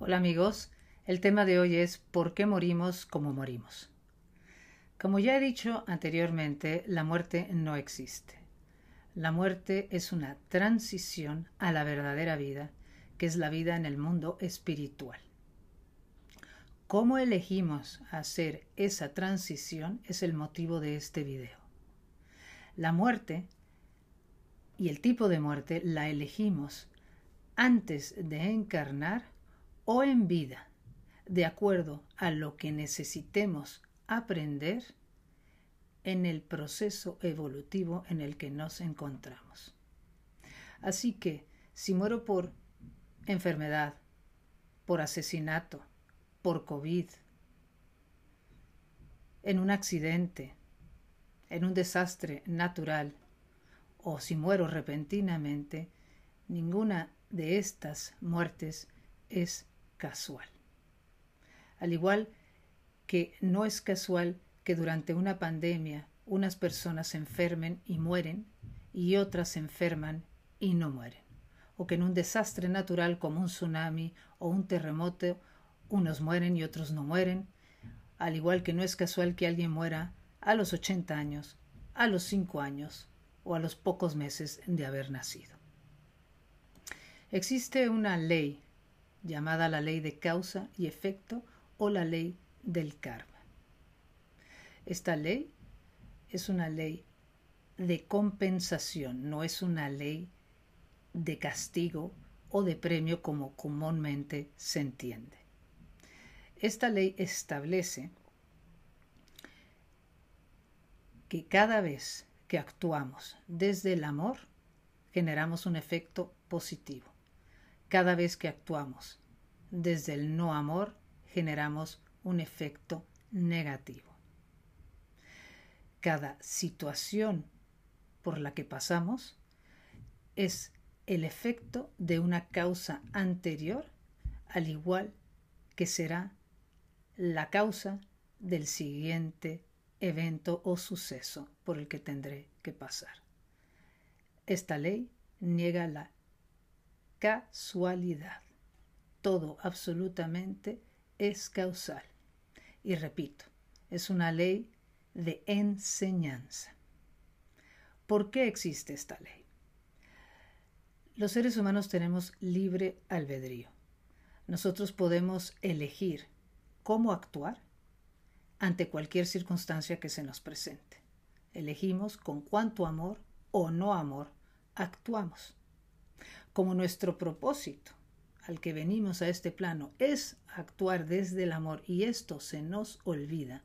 Hola amigos, el tema de hoy es ¿por qué morimos como morimos? Como ya he dicho anteriormente, la muerte no existe. La muerte es una transición a la verdadera vida, que es la vida en el mundo espiritual. Cómo elegimos hacer esa transición es el motivo de este video. La muerte y el tipo de muerte la elegimos antes de encarnar o en vida, de acuerdo a lo que necesitemos aprender en el proceso evolutivo en el que nos encontramos. Así que, si muero por enfermedad, por asesinato, por COVID, en un accidente, en un desastre natural, o si muero repentinamente, ninguna de estas muertes es casual. Al igual que no es casual que durante una pandemia unas personas se enfermen y mueren y otras se enferman y no mueren, o que en un desastre natural como un tsunami o un terremoto unos mueren y otros no mueren, al igual que no es casual que alguien muera a los 80 años, a los 5 años o a los pocos meses de haber nacido. Existe una ley llamada la ley de causa y efecto o la ley del karma. Esta ley es una ley de compensación, no es una ley de castigo o de premio como comúnmente se entiende. Esta ley establece que cada vez que actuamos desde el amor, generamos un efecto positivo. Cada vez que actuamos desde el no amor, generamos un efecto negativo. Cada situación por la que pasamos es el efecto de una causa anterior, al igual que será la causa del siguiente evento o suceso por el que tendré que pasar. Esta ley niega la casualidad. Todo absolutamente es causal. Y repito, es una ley de enseñanza. ¿Por qué existe esta ley? Los seres humanos tenemos libre albedrío. Nosotros podemos elegir cómo actuar ante cualquier circunstancia que se nos presente. Elegimos con cuánto amor o no amor actuamos como nuestro propósito al que venimos a este plano es actuar desde el amor y esto se nos olvida,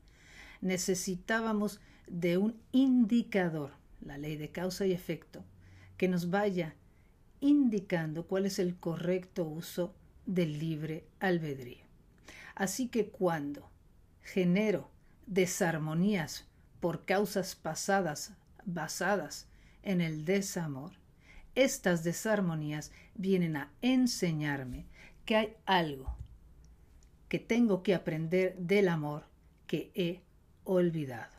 necesitábamos de un indicador, la ley de causa y efecto, que nos vaya indicando cuál es el correcto uso del libre albedrío. Así que cuando genero desarmonías por causas pasadas basadas en el desamor, estas desarmonías vienen a enseñarme que hay algo que tengo que aprender del amor que he olvidado.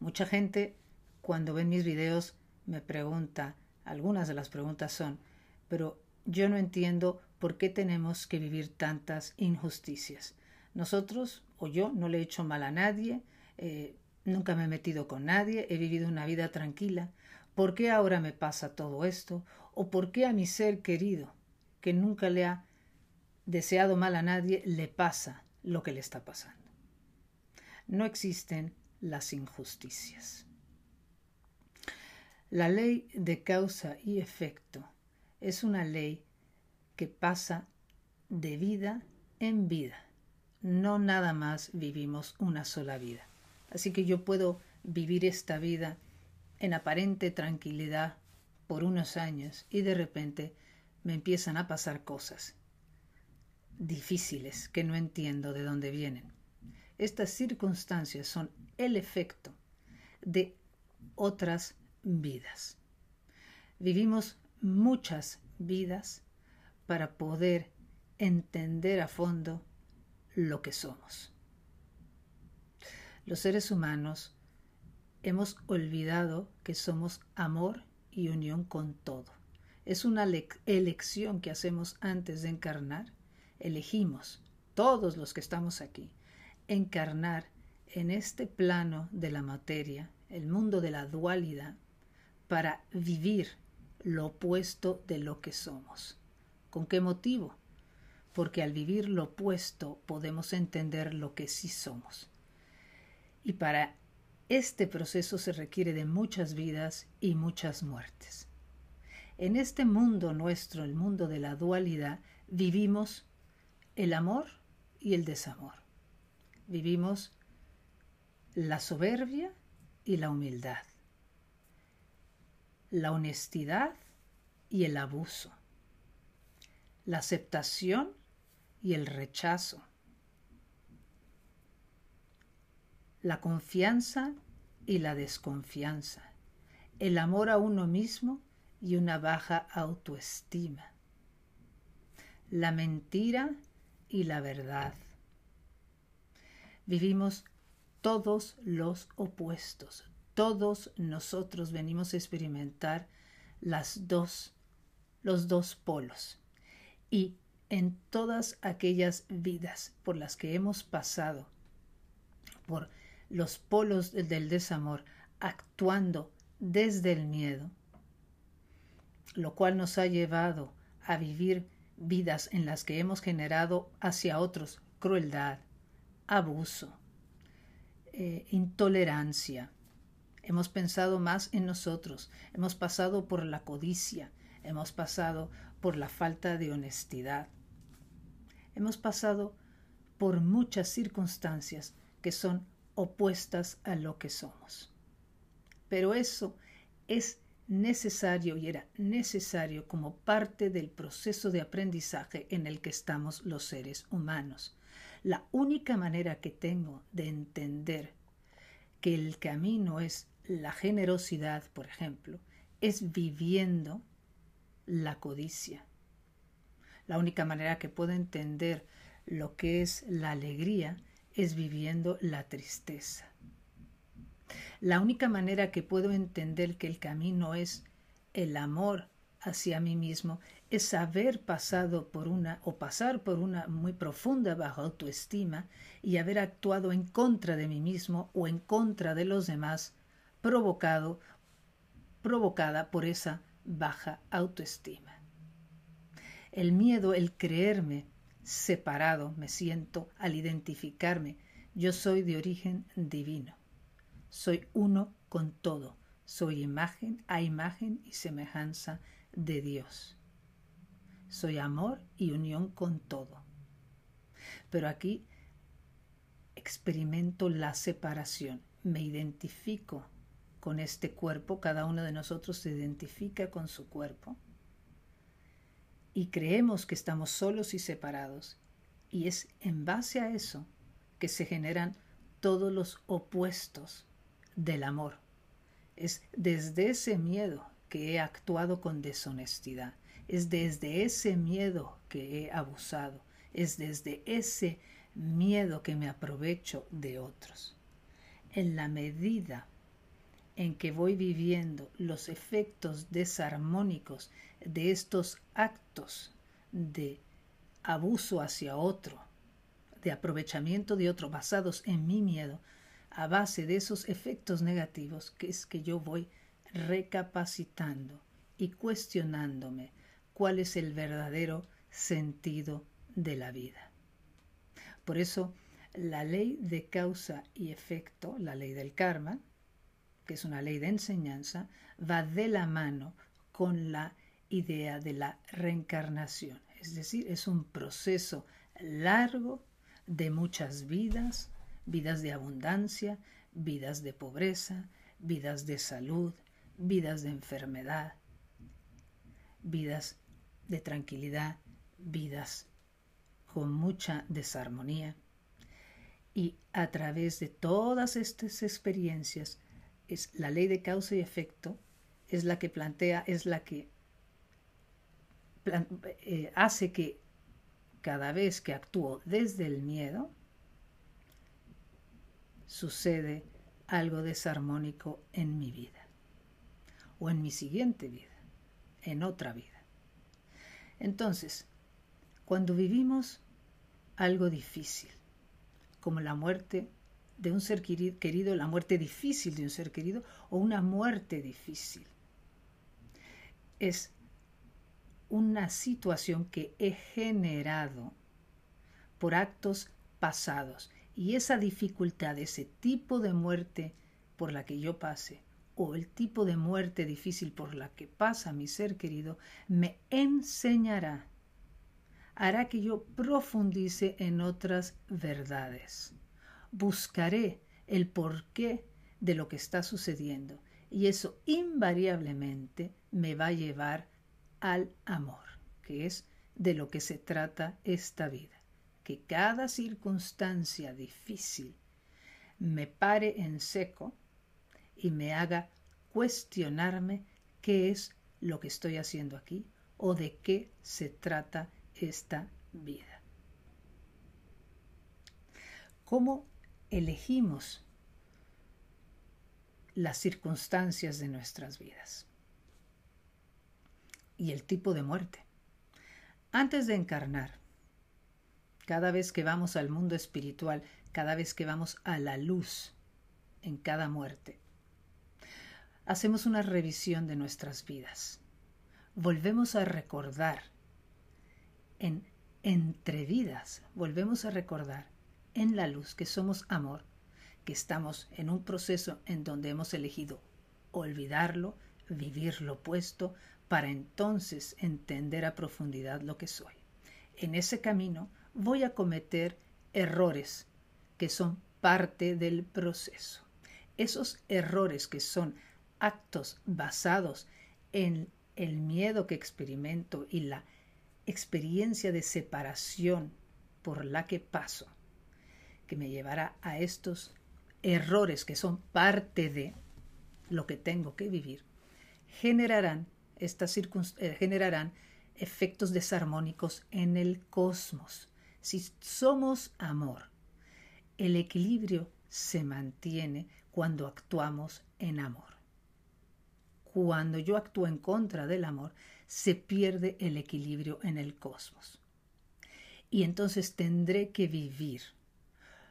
Mucha gente cuando ven mis videos me pregunta, algunas de las preguntas son, pero yo no entiendo por qué tenemos que vivir tantas injusticias. Nosotros o yo no le he hecho mal a nadie, eh, nunca me he metido con nadie, he vivido una vida tranquila. ¿Por qué ahora me pasa todo esto? ¿O por qué a mi ser querido, que nunca le ha deseado mal a nadie, le pasa lo que le está pasando? No existen las injusticias. La ley de causa y efecto es una ley que pasa de vida en vida. No nada más vivimos una sola vida. Así que yo puedo vivir esta vida en aparente tranquilidad por unos años y de repente me empiezan a pasar cosas difíciles que no entiendo de dónde vienen. Estas circunstancias son el efecto de otras vidas. Vivimos muchas vidas para poder entender a fondo lo que somos. Los seres humanos hemos olvidado que somos amor y unión con todo. es una elección que hacemos antes de encarnar. Elegimos, todos los que estamos aquí, encarnar en este plano de la materia, el mundo de la dualidad, para vivir lo opuesto de lo que somos. ¿Con qué motivo? Porque al vivir lo opuesto podemos entender lo que sí somos. Y para este proceso se requiere de muchas vidas y muchas muertes. En este mundo nuestro, el mundo de la dualidad, vivimos el amor y el desamor. Vivimos la soberbia y la humildad, la honestidad y el abuso, la aceptación y el rechazo, la confianza y la desconfianza, el amor a uno mismo y una baja autoestima, la mentira y la verdad. Vivimos todos los opuestos, todos nosotros venimos a experimentar las dos, los dos polos. Y en todas aquellas vidas por las que hemos pasado, por los polos del desamor, actuando desde el miedo, lo cual nos ha llevado a vivir vidas en las que hemos generado hacia otros crueldad, abuso, eh, intolerancia. Hemos pensado más en nosotros, hemos pasado por la codicia, hemos pasado por la falta de honestidad, hemos pasado por muchas circunstancias que son opuestas a lo que somos. Pero eso es necesario y era necesario como parte del proceso de aprendizaje en el que estamos los seres humanos. La única manera que tengo de entender que el camino es la generosidad, por ejemplo, es viviendo la codicia. La única manera que puedo entender lo que es la alegría es viviendo la tristeza. La única manera que puedo entender que el camino es el amor hacia mí mismo es haber pasado por una o pasar por una muy profunda baja autoestima y haber actuado en contra de mí mismo o en contra de los demás provocado provocada por esa baja autoestima. El miedo, el creerme separado, me siento al identificarme, yo soy de origen divino. Soy uno con todo. Soy imagen a imagen y semejanza de Dios. Soy amor y unión con todo. Pero aquí experimento la separación. Me identifico con este cuerpo. Cada uno de nosotros se identifica con su cuerpo. Y creemos que estamos solos y separados. Y es en base a eso que se generan todos los opuestos del amor. Es desde ese miedo que he actuado con deshonestidad. Es desde ese miedo que he abusado. Es desde ese miedo que me aprovecho de otros. En la medida en que voy viviendo los efectos desarmónicos de estos actos de abuso hacia otro, de aprovechamiento de otro basados en mi miedo, a base de esos efectos negativos que es que yo voy recapacitando y cuestionándome cuál es el verdadero sentido de la vida. Por eso, la ley de causa y efecto, la ley del karma, que es una ley de enseñanza, va de la mano con la idea de la reencarnación. Es decir, es un proceso largo de muchas vidas, vidas de abundancia, vidas de pobreza, vidas de salud, vidas de enfermedad, vidas de tranquilidad, vidas con mucha desarmonía. Y a través de todas estas experiencias, es la ley de causa y efecto, es la que plantea, es la que eh, hace que cada vez que actúo desde el miedo, sucede algo desarmónico en mi vida o en mi siguiente vida, en otra vida. Entonces, cuando vivimos algo difícil, como la muerte de un ser querido, la muerte difícil de un ser querido o una muerte difícil, es una situación que he generado por actos pasados. Y esa dificultad, ese tipo de muerte por la que yo pase, o el tipo de muerte difícil por la que pasa mi ser querido, me enseñará, hará que yo profundice en otras verdades. Buscaré el porqué de lo que está sucediendo y eso invariablemente me va a llevar al amor, que es de lo que se trata esta vida. Que cada circunstancia difícil me pare en seco y me haga cuestionarme qué es lo que estoy haciendo aquí o de qué se trata esta vida. ¿Cómo elegimos las circunstancias de nuestras vidas? y el tipo de muerte. Antes de encarnar, cada vez que vamos al mundo espiritual, cada vez que vamos a la luz en cada muerte, hacemos una revisión de nuestras vidas. Volvemos a recordar en entre vidas, volvemos a recordar en la luz que somos amor, que estamos en un proceso en donde hemos elegido olvidarlo, vivir lo opuesto, para entonces entender a profundidad lo que soy. En ese camino voy a cometer errores que son parte del proceso. Esos errores que son actos basados en el miedo que experimento y la experiencia de separación por la que paso, que me llevará a estos errores que son parte de lo que tengo que vivir, generarán estas eh, generarán efectos desarmónicos en el cosmos. Si somos amor, el equilibrio se mantiene cuando actuamos en amor. Cuando yo actúo en contra del amor, se pierde el equilibrio en el cosmos. Y entonces tendré que vivir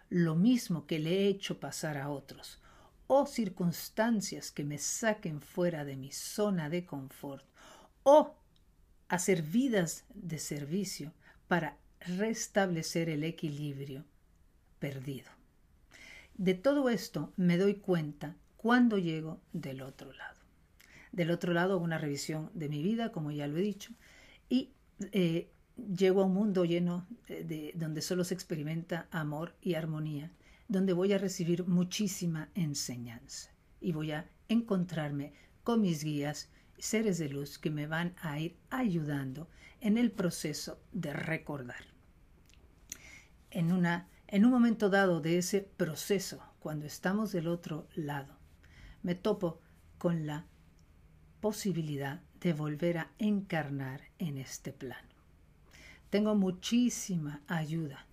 lo mismo que le he hecho pasar a otros, o circunstancias que me saquen fuera de mi zona de confort o hacer vidas de servicio para restablecer el equilibrio perdido. De todo esto me doy cuenta cuando llego del otro lado. Del otro lado, una revisión de mi vida, como ya lo he dicho, y eh, llego a un mundo lleno de donde solo se experimenta amor y armonía donde voy a recibir muchísima enseñanza y voy a encontrarme con mis guías, seres de luz que me van a ir ayudando en el proceso de recordar. En, una, en un momento dado de ese proceso, cuando estamos del otro lado, me topo con la posibilidad de volver a encarnar en este plano. Tengo muchísima ayuda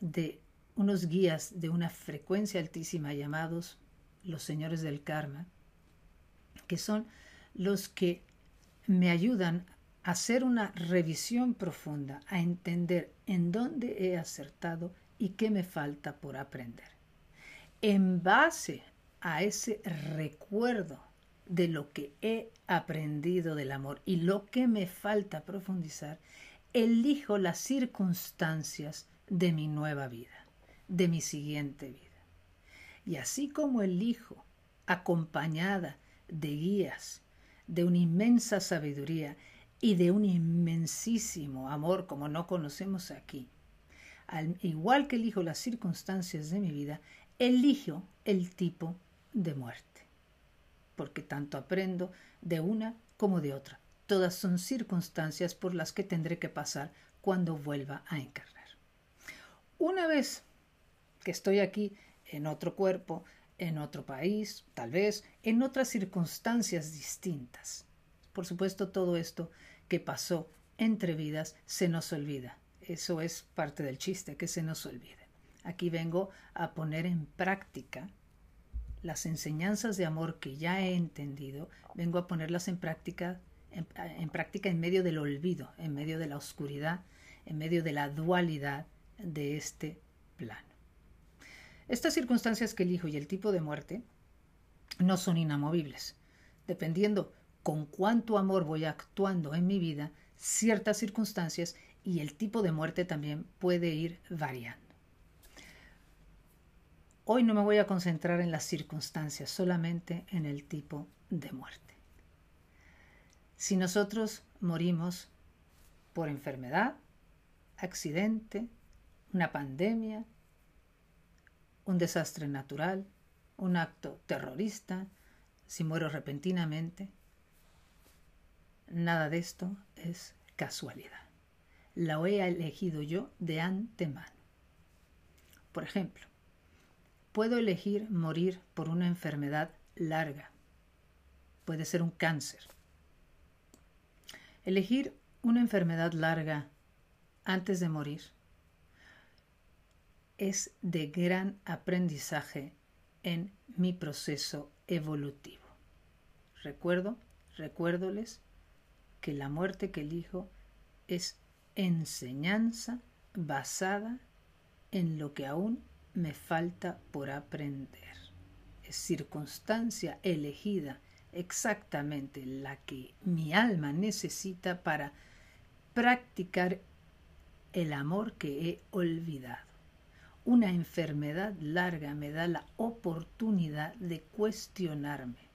de unos guías de una frecuencia altísima llamados los señores del karma, que son los que me ayudan a hacer una revisión profunda, a entender en dónde he acertado y qué me falta por aprender. En base a ese recuerdo de lo que he aprendido del amor y lo que me falta profundizar, elijo las circunstancias de mi nueva vida de mi siguiente vida. Y así como elijo, acompañada de guías, de una inmensa sabiduría y de un inmensísimo amor como no conocemos aquí, al igual que elijo las circunstancias de mi vida, elijo el tipo de muerte, porque tanto aprendo de una como de otra. Todas son circunstancias por las que tendré que pasar cuando vuelva a encarnar. Una vez que estoy aquí en otro cuerpo, en otro país, tal vez en otras circunstancias distintas. Por supuesto, todo esto que pasó entre vidas se nos olvida. Eso es parte del chiste, que se nos olvide. Aquí vengo a poner en práctica las enseñanzas de amor que ya he entendido, vengo a ponerlas en práctica en, práctica en medio del olvido, en medio de la oscuridad, en medio de la dualidad de este plano. Estas circunstancias que elijo y el tipo de muerte no son inamovibles. Dependiendo con cuánto amor voy actuando en mi vida, ciertas circunstancias y el tipo de muerte también puede ir variando. Hoy no me voy a concentrar en las circunstancias, solamente en el tipo de muerte. Si nosotros morimos por enfermedad, accidente, una pandemia, un desastre natural, un acto terrorista, si muero repentinamente, nada de esto es casualidad. La he elegido yo de antemano. Por ejemplo, puedo elegir morir por una enfermedad larga. Puede ser un cáncer. Elegir una enfermedad larga antes de morir es de gran aprendizaje en mi proceso evolutivo. Recuerdo, recuérdoles que la muerte que elijo es enseñanza basada en lo que aún me falta por aprender. Es circunstancia elegida exactamente la que mi alma necesita para practicar el amor que he olvidado. Una enfermedad larga me da la oportunidad de cuestionarme.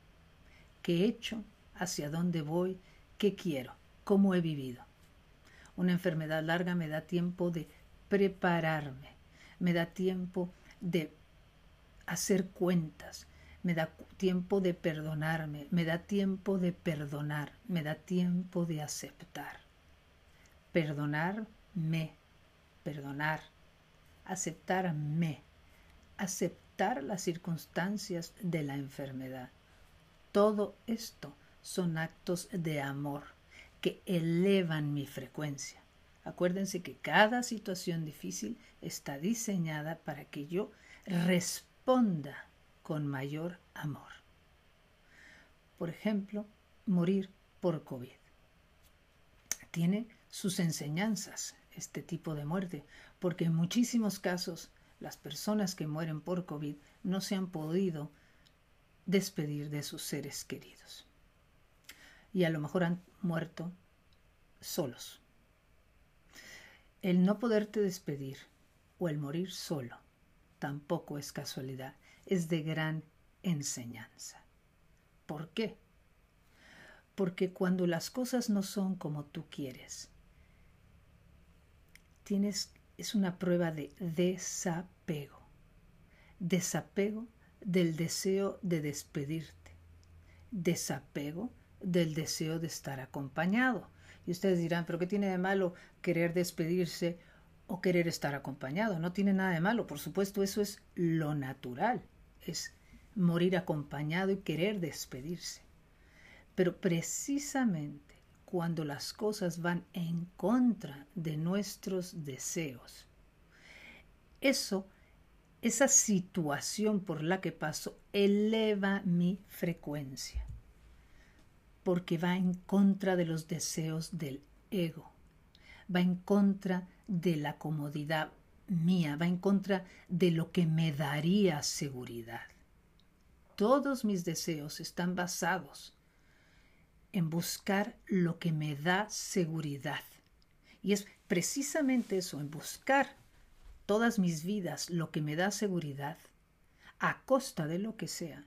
¿Qué he hecho? ¿Hacia dónde voy? ¿Qué quiero? ¿Cómo he vivido? Una enfermedad larga me da tiempo de prepararme, me da tiempo de hacer cuentas, me da tiempo de perdonarme, me da tiempo de perdonar, me da tiempo de aceptar. Perdonarme, perdonar, aceptarme, aceptar las circunstancias de la enfermedad. Todo esto son actos de amor que elevan mi frecuencia. Acuérdense que cada situación difícil está diseñada para que yo responda con mayor amor. Por ejemplo, morir por COVID. Tiene sus enseñanzas este tipo de muerte, porque en muchísimos casos las personas que mueren por COVID no se han podido despedir de sus seres queridos. Y a lo mejor han muerto solos, el no poderte despedir o el morir solo tampoco es casualidad, es de gran enseñanza. ¿Por qué? Porque cuando las cosas no son como tú quieres, tienes es una prueba de desapego. Desapego del deseo de despedirte. Desapego del deseo de estar acompañado. Y ustedes dirán, pero ¿qué tiene de malo querer despedirse o querer estar acompañado? No tiene nada de malo, por supuesto, eso es lo natural, es morir acompañado y querer despedirse. Pero precisamente cuando las cosas van en contra de nuestros deseos, eso, esa situación por la que paso, eleva mi frecuencia porque va en contra de los deseos del ego, va en contra de la comodidad mía, va en contra de lo que me daría seguridad. Todos mis deseos están basados en buscar lo que me da seguridad. Y es precisamente eso, en buscar todas mis vidas lo que me da seguridad, a costa de lo que sea,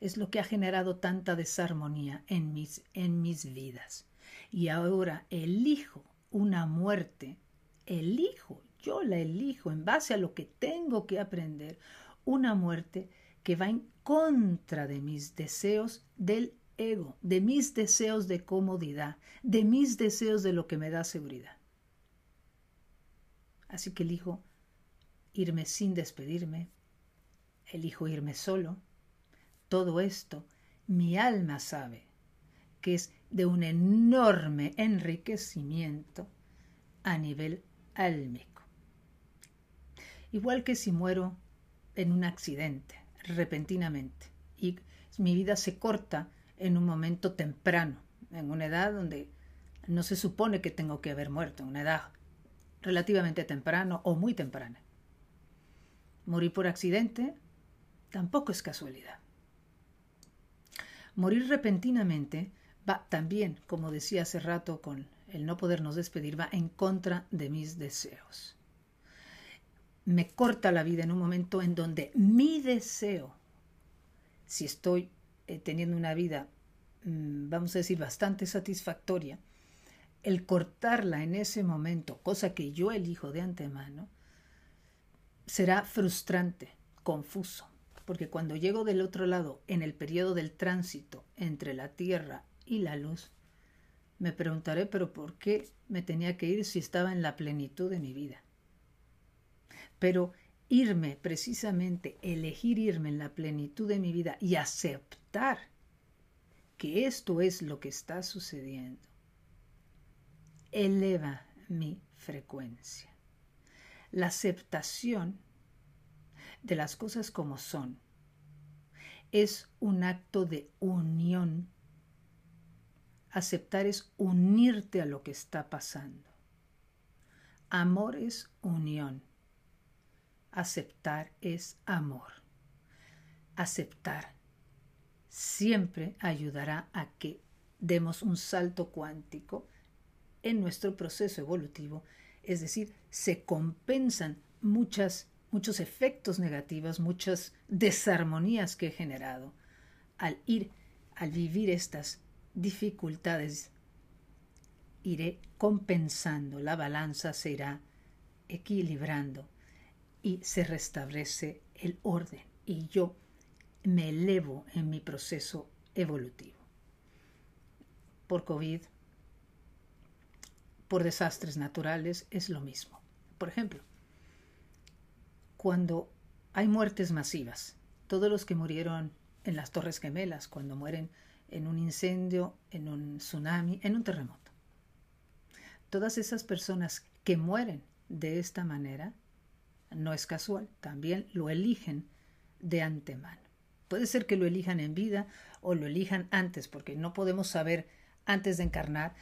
es lo que ha generado tanta desarmonía en mis, en mis vidas. Y ahora elijo una muerte, elijo, yo la elijo en base a lo que tengo que aprender, una muerte que va en contra de mis deseos del ego, de mis deseos de comodidad, de mis deseos de lo que me da seguridad. Así que elijo irme sin despedirme, elijo irme solo, todo esto, mi alma sabe que es de un enorme enriquecimiento a nivel álmico. Igual que si muero en un accidente, repentinamente, y mi vida se corta en un momento temprano, en una edad donde no se supone que tengo que haber muerto, en una edad relativamente temprano o muy temprana. Morir por accidente tampoco es casualidad. Morir repentinamente va también, como decía hace rato con el no podernos despedir, va en contra de mis deseos. Me corta la vida en un momento en donde mi deseo, si estoy eh, teniendo una vida, mm, vamos a decir, bastante satisfactoria, el cortarla en ese momento, cosa que yo elijo de antemano, será frustrante, confuso, porque cuando llego del otro lado, en el periodo del tránsito entre la tierra y la luz, me preguntaré, pero ¿por qué me tenía que ir si estaba en la plenitud de mi vida? Pero irme, precisamente, elegir irme en la plenitud de mi vida y aceptar que esto es lo que está sucediendo, eleva mi frecuencia. La aceptación de las cosas como son es un acto de unión. Aceptar es unirte a lo que está pasando. Amor es unión. Aceptar es amor. Aceptar siempre ayudará a que demos un salto cuántico en nuestro proceso evolutivo, es decir, se compensan muchas, muchos efectos negativos, muchas desarmonías que he generado al ir, al vivir estas dificultades, iré compensando, la balanza se irá equilibrando y se restablece el orden y yo me elevo en mi proceso evolutivo. Por COVID, por desastres naturales, es lo mismo. Por ejemplo, cuando hay muertes masivas, todos los que murieron en las Torres Gemelas, cuando mueren en un incendio, en un tsunami, en un terremoto. Todas esas personas que mueren de esta manera, no es casual, también lo eligen de antemano. Puede ser que lo elijan en vida o lo elijan antes, porque no podemos saber antes de encarnar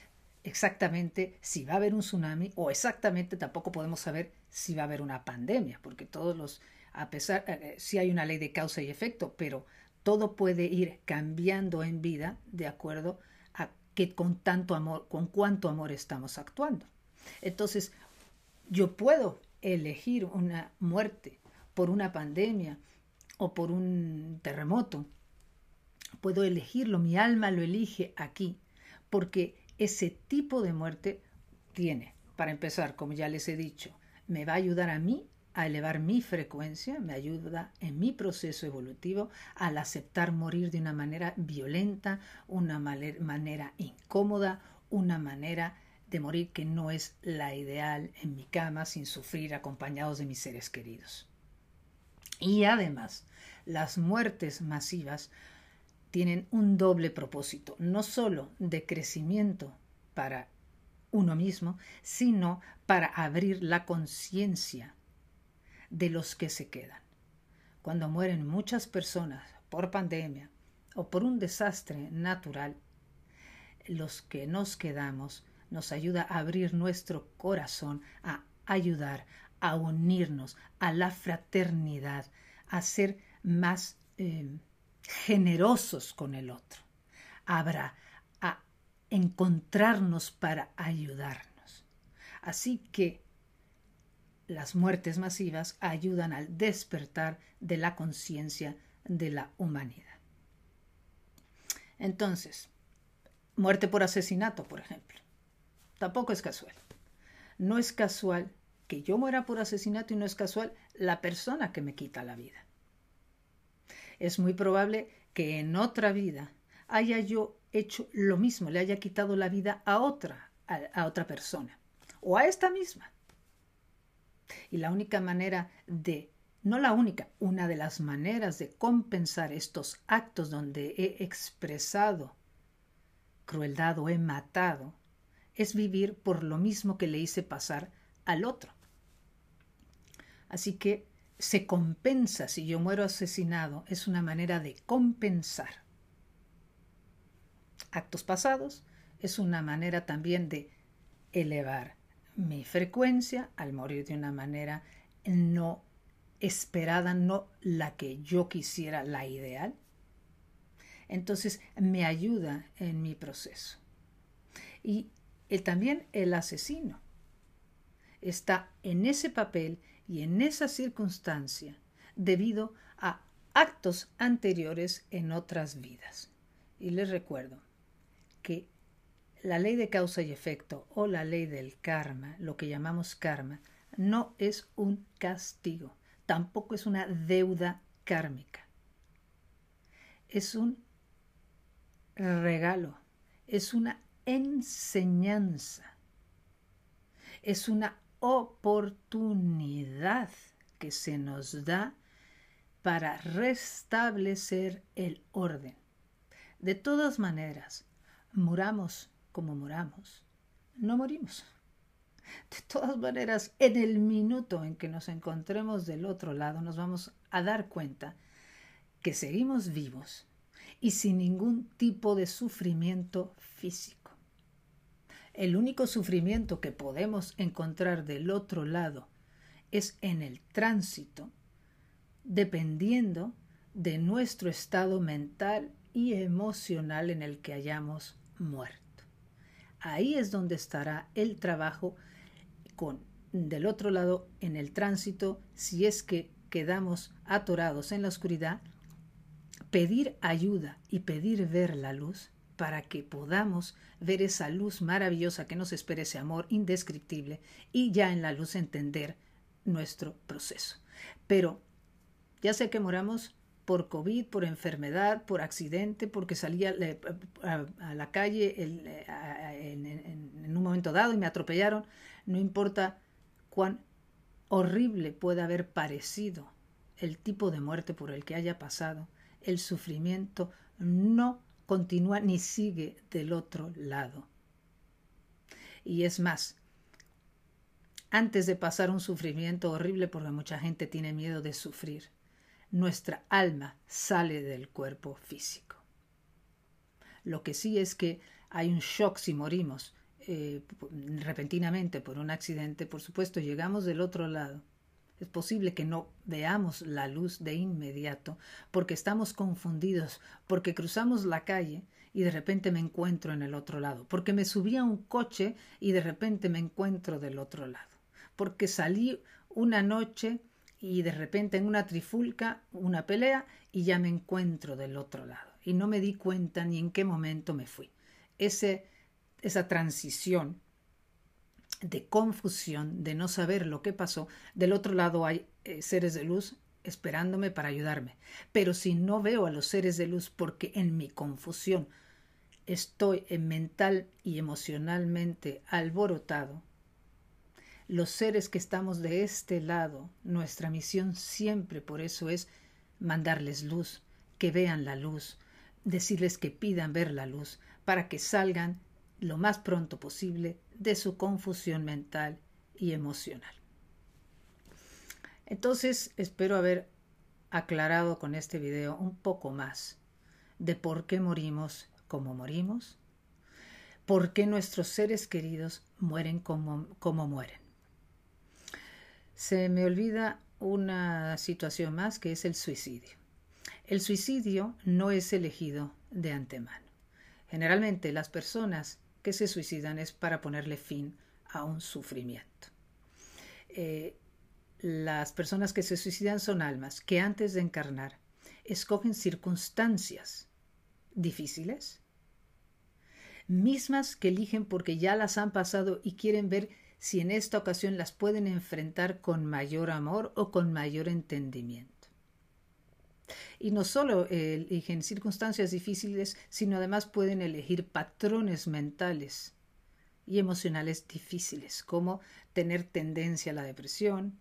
exactamente si va a haber un tsunami o exactamente tampoco podemos saber si va a haber una pandemia, porque todos los, a pesar, eh, eh, sí hay una ley de causa y efecto, pero todo puede ir cambiando en vida de acuerdo a que con tanto amor, con cuánto amor estamos actuando. Entonces, yo puedo elegir una muerte por una pandemia o por un terremoto. Puedo elegirlo, mi alma lo elige aquí, porque ese tipo de muerte tiene, para empezar, como ya les he dicho, me va a ayudar a mí a elevar mi frecuencia, me ayuda en mi proceso evolutivo al aceptar morir de una manera violenta, una manera incómoda, una manera morir que no es la ideal en mi cama sin sufrir acompañados de mis seres queridos. Y además, las muertes masivas tienen un doble propósito, no solo de crecimiento para uno mismo, sino para abrir la conciencia de los que se quedan. Cuando mueren muchas personas por pandemia o por un desastre natural, los que nos quedamos nos ayuda a abrir nuestro corazón, a ayudar, a unirnos, a la fraternidad, a ser más eh, generosos con el otro. Habrá a encontrarnos para ayudarnos. Así que las muertes masivas ayudan al despertar de la conciencia de la humanidad. Entonces, muerte por asesinato, por ejemplo, tampoco es casual. No es casual que yo muera por asesinato y no es casual la persona que me quita la vida es muy probable que en otra vida haya yo hecho lo mismo, le haya quitado la vida a otra, a, otra persona, o a esta misma. Y la única manera de, no la única, una de las maneras de compensar estos actos donde he expresado crueldad o he matado, es vivir por lo mismo que le hice pasar al otro. Así que se compensa si yo muero asesinado, es una manera de compensar actos pasados es una manera también de elevar mi frecuencia al morir de una manera no esperada, no la que yo quisiera, la ideal. Entonces me ayuda en mi proceso. Y también el asesino está en ese papel y en esa circunstancia debido a actos anteriores en otras vidas. Y les recuerdo que la ley de causa y efecto o la ley del karma, lo que llamamos karma, no es un castigo, tampoco es una deuda kármica. Es un regalo, es una enseñanza, es una oportunidad que se nos da para restablecer el orden. De todas maneras, muramos como moramos, no morimos. De todas maneras, en el minuto en que nos encontremos del otro lado, nos vamos a dar cuenta que seguimos vivos y sin ningún tipo de sufrimiento físico. El único sufrimiento que podemos encontrar del otro lado es en el tránsito, dependiendo de nuestro estado mental y emocional en el que hayamos muerto. Ahí es donde estará el trabajo con del otro lado en el tránsito si es que quedamos atorados en la oscuridad, pedir ayuda y pedir ver la luz para que podamos ver esa luz maravillosa que nos espera ese amor indescriptible y ya en la luz entender nuestro proceso. Pero ya sé que moramos por COVID, por enfermedad, por accidente, porque salía a, la calle en, un momento dado y me atropellaron, no importa cuán horrible pueda haber parecido el tipo de muerte por el que haya pasado, el sufrimiento no continúa ni sigue del otro lado. Y es más, antes de pasar un sufrimiento horrible, porque mucha gente tiene miedo de sufrir, nuestra alma sale del cuerpo físico. Lo que sí es que hay un shock si morimos eh, repentinamente por un accidente, por supuesto, llegamos del otro lado. Es posible que no veamos la luz de inmediato porque estamos confundidos, porque cruzamos la calle y de repente me encuentro en el otro lado, porque me subí a un coche y de repente me encuentro del otro lado, porque salí una noche y de repente en una trifulca, una pelea y ya me encuentro del otro lado. Y no me di cuenta ni en qué momento me fui. Ese, esa transición de confusión, de no saber lo que pasó, del otro lado hay eh, seres de luz esperándome para ayudarme. Pero si no veo a los seres de luz porque en mi confusión estoy mental y emocionalmente alborotado, los seres que estamos de este lado, nuestra misión siempre por eso es mandarles luz, que vean la luz, decirles que pidan ver la luz, para que salgan lo más pronto posible de su confusión mental y emocional. Entonces, espero haber aclarado con este video un poco más de por qué morimos como morimos, por qué nuestros seres queridos mueren como, mueren. Se me olvida una situación más que es el suicidio. El suicidio no es elegido de antemano. Generalmente las personas que se suicidan es para ponerle fin a un sufrimiento. Eh, las personas que se suicidan son almas que antes de encarnar escogen circunstancias difíciles, mismas que eligen porque ya las han pasado y quieren ver si en esta ocasión las pueden enfrentar con mayor amor o con mayor entendimiento. Y no solo eligen circunstancias difíciles, sino además pueden elegir patrones mentales y emocionales difíciles, como tener tendencia a la depresión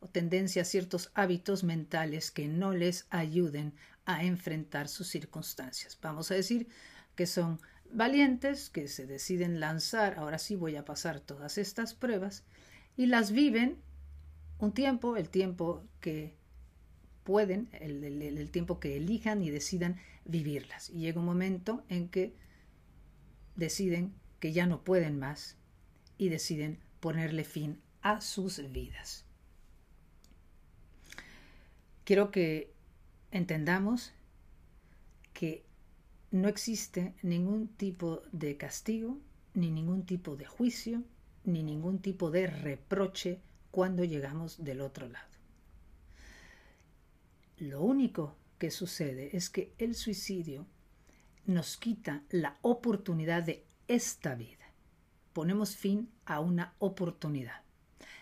o tendencia a ciertos hábitos mentales que no les ayuden a enfrentar sus circunstancias. Vamos a decir que son valientes que se deciden lanzar, ahora sí voy a pasar todas estas pruebas, y las viven un tiempo, el tiempo que pueden, el, tiempo que elijan y decidan vivirlas. Y llega un momento en que deciden que ya no pueden más y deciden ponerle fin a sus vidas. Quiero que entendamos que no existe ningún tipo de castigo, ni ningún tipo de juicio, ni ningún tipo de reproche cuando llegamos del otro lado. Lo único que sucede es que el suicidio nos quita la oportunidad de esta vida. Ponemos fin a una oportunidad.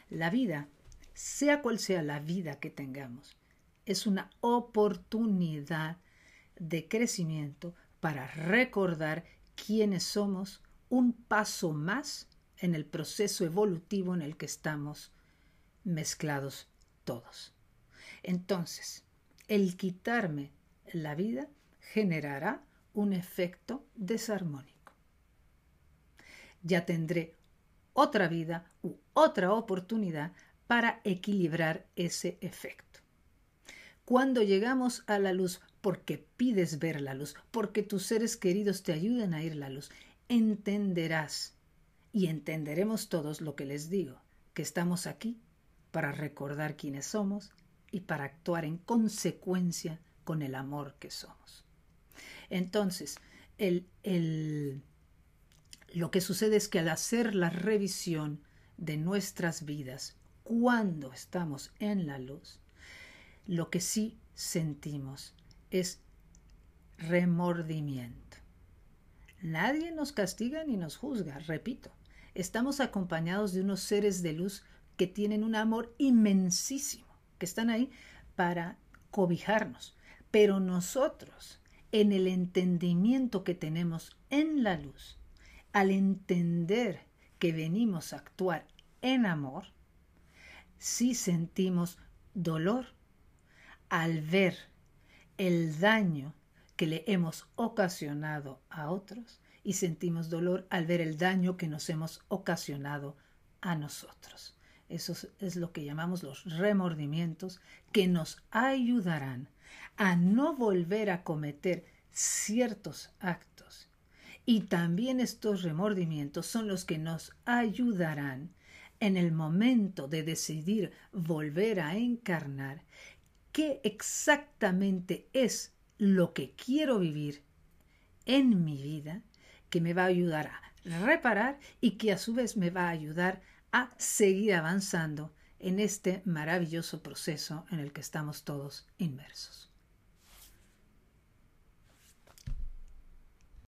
La vida, sea cual sea la vida que tengamos, es una oportunidad de crecimiento para recordar quiénes somos un paso más en el proceso evolutivo en el que estamos mezclados todos. Entonces, el quitarme la vida generará un efecto desarmónico. Ya tendré otra vida u otra oportunidad para equilibrar ese efecto. Cuando llegamos a la luz porque pides ver la luz, porque tus seres queridos te ayuden a ir la luz, entenderás y entenderemos todos lo que les digo, que estamos aquí para recordar quiénes somos y para actuar en consecuencia con el amor que somos. Entonces, el, el, lo que sucede es que al hacer la revisión de nuestras vidas, cuando estamos en la luz, lo que sí sentimos es remordimiento. Nadie nos castiga ni nos juzga, repito. Estamos acompañados de unos seres de luz que tienen un amor inmensísimo, que están ahí para cobijarnos. Pero nosotros, en el entendimiento que tenemos en la luz, al entender que venimos a actuar en amor, sí sentimos dolor al ver el daño que le hemos ocasionado a otros y sentimos dolor al ver el daño que nos hemos ocasionado a nosotros. Eso es lo que llamamos los remordimientos que nos ayudarán a no volver a cometer ciertos actos. Y también estos remordimientos son los que nos ayudarán en el momento de decidir volver a encarnar qué exactamente es lo que quiero vivir en mi vida que me va a ayudar a reparar y que a su vez me va a ayudar a seguir avanzando en este maravilloso proceso en el que estamos todos inmersos.